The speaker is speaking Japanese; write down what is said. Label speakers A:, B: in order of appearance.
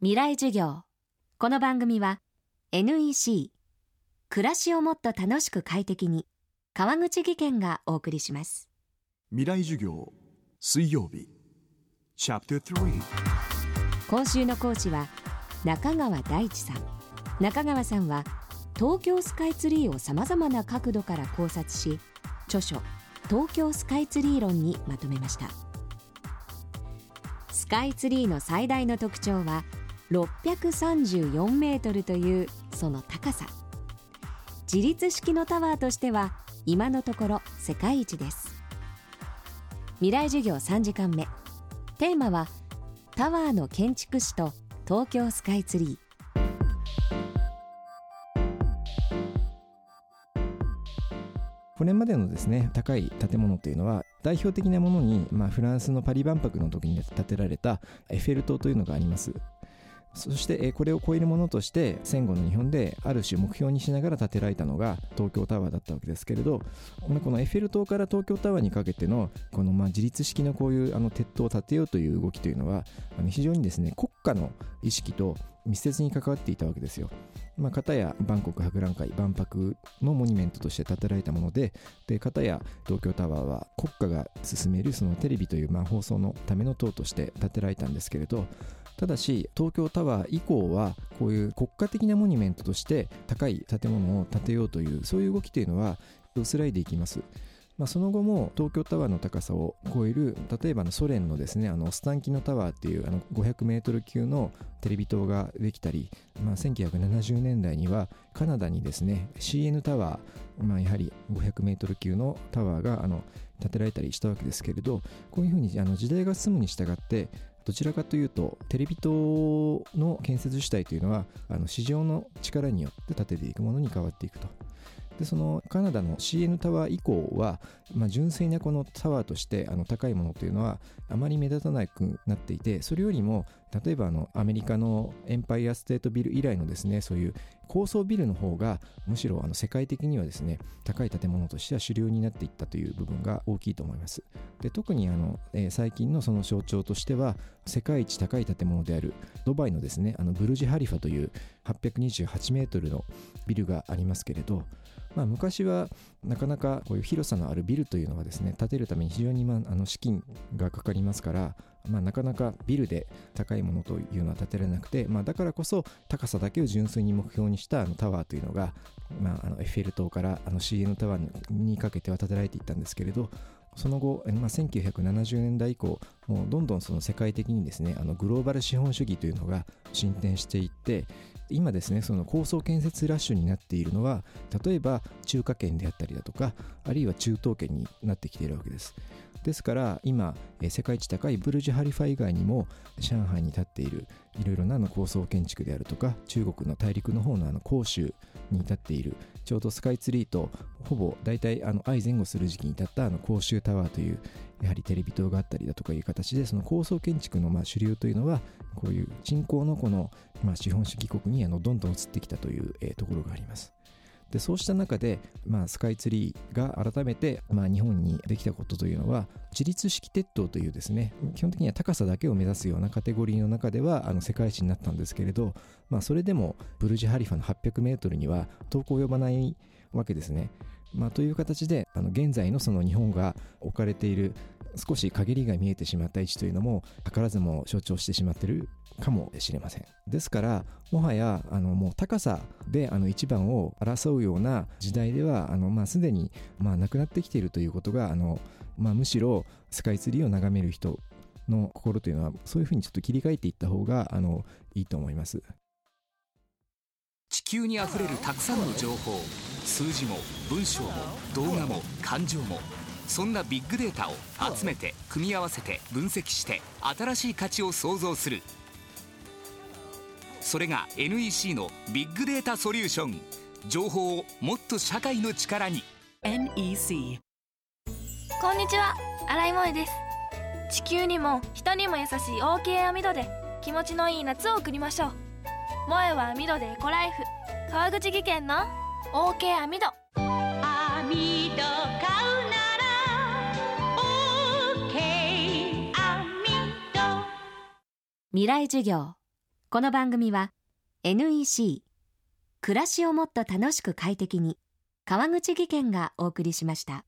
A: 未来授業。この番組は NEC 暮らしをもっと楽しく快適に川口義賢がお送りします。
B: 未来授業水曜日。チャプター3
A: 今週の講師は中川大地さん。中川さんは東京スカイツリーをさまざまな角度から考察し著書東京スカイツリー論にまとめました。スカイツリーの最大の特徴は634メートルというその高さ。自立式のタワーとしては今のところ世界一です。未来授業3時間目。テーマはタワーの建築士と東京スカイツリー。
C: これまでのですね高い建物というのは代表的なものに、まあ、フランスのパリ万博の時に建てられたエッフェル塔というのがあります。そしてこれを超えるものとして戦後の日本である種目標にしながら建てられたのが東京タワーだったわけですけれどこのエッフェル塔から東京タワーにかけてのこのま自立式のこういうあの鉄塔を建てようという動きというのは非常にですね国家の意識と密接に関わっていたわけですよ。まあ、片や万国博覧会万博のモニュメントとして建てられたものでで片や東京タワーは国家が進めるそのテレビというまあ放送のための塔として建てられたんですけれどただし東京タワー以降はこういう国家的なモニュメントとして高い建物を建てようというそういう動きというのは薄らいでいきます。まあ、その後も東京タワーの高さを超える例えばソ連のですねあのスタンキノタワーっていうあの500メートル級のテレビ塔ができたり、まあ、1970年代にはカナダにですね CN タワー、まあ、やはり500メートル級のタワーがあの建てられたりしたわけですけれどこういうふうにあの時代が進むに従ってどちらかというとテレビ塔の建設主体というのはあの市場の力によって建てていくものに変わっていくと。でそのカナダの CN タワー以降は、まあ、純粋なこのタワーとしてあの高いものというのはあまり目立たなくなっていてそれよりも例えばあのアメリカのエンパイアステートビル以来のですねそういう高層ビルの方がむしろあの世界的にはですね高い建物としては主流になっていったという部分が大きいと思います。で特にあの、えー、最近のその象徴としては世界一高い建物であるドバイのですねあのブルジ・ハリファという828メートルのビルがありますけれどまあ、昔はなかなかこういう広さのあるビルというのはですね建てるために非常に、まあ、あの資金がかかりますから、まあ、なかなかビルで高いものというのは建てられなくて、まあ、だからこそ高さだけを純粋に目標にしたあのタワーというのが、まあ、あのエッフェル塔からあの CN タワーにかけては建てられていったんですけれどその後、まあ、1970年代以降もうどんどんその世界的にですねあのグローバル資本主義というのが進展していって今ですねその高層建設ラッシュになっているのは例えば中華圏であったりだとかあるいは中東圏になってきているわけです。ですから今世界一高いブルジュ・ハリファ以外にも上海に立っているいろいろなの高層建築であるとか中国の大陸の方のあの広州に立っているちょうどスカイツリーとほぼ大体あの相前後する時期に立ったあの甲州タワーというやはりテレビ塔があったりだとかいう形でその高層建築のま主流というのはこういう人口のこのま資本主義国にあのどんどん移ってきたというところがあります。でそうした中で、まあ、スカイツリーが改めて、まあ、日本にできたことというのは自立式鉄塔というですね基本的には高さだけを目指すようなカテゴリーの中ではあの世界一になったんですけれど、まあ、それでもブルジ・ハリファの800メートルには遠く及ばないわけですね。まあ、という形であの現在のその日本が置かれている少し陰りが見えてしまった位置というのも図らずも象徴してしまってるかもしれませんですからもはやあのもう高さであの一番を争うような時代ではあの、まあ、すでに、まあ、なくなってきているということがあの、まあ、むしろスカイツリーを眺める人の心というのはそういうふうにちょっと切り替えていった方があのいいと思います。
D: 球にあふれるたくさんの情報数字も文章も動画も感情もそんなビッグデータを集めて組み合わせて分析して新しい価値を創造する。それが NEC のビッグデータソリューション情報をもっと社会の力に。
E: NEC こんにちは。新井萌です。地球にも人にも優しい OK 網戸で気持ちのいい夏を送りましょう。萌えは網戸でエコライフ川口技研の OK 網戸。網戸買う
A: 未来授業。この番組は NEC 暮らしをもっと楽しく快適に川口義賢がお送りしました。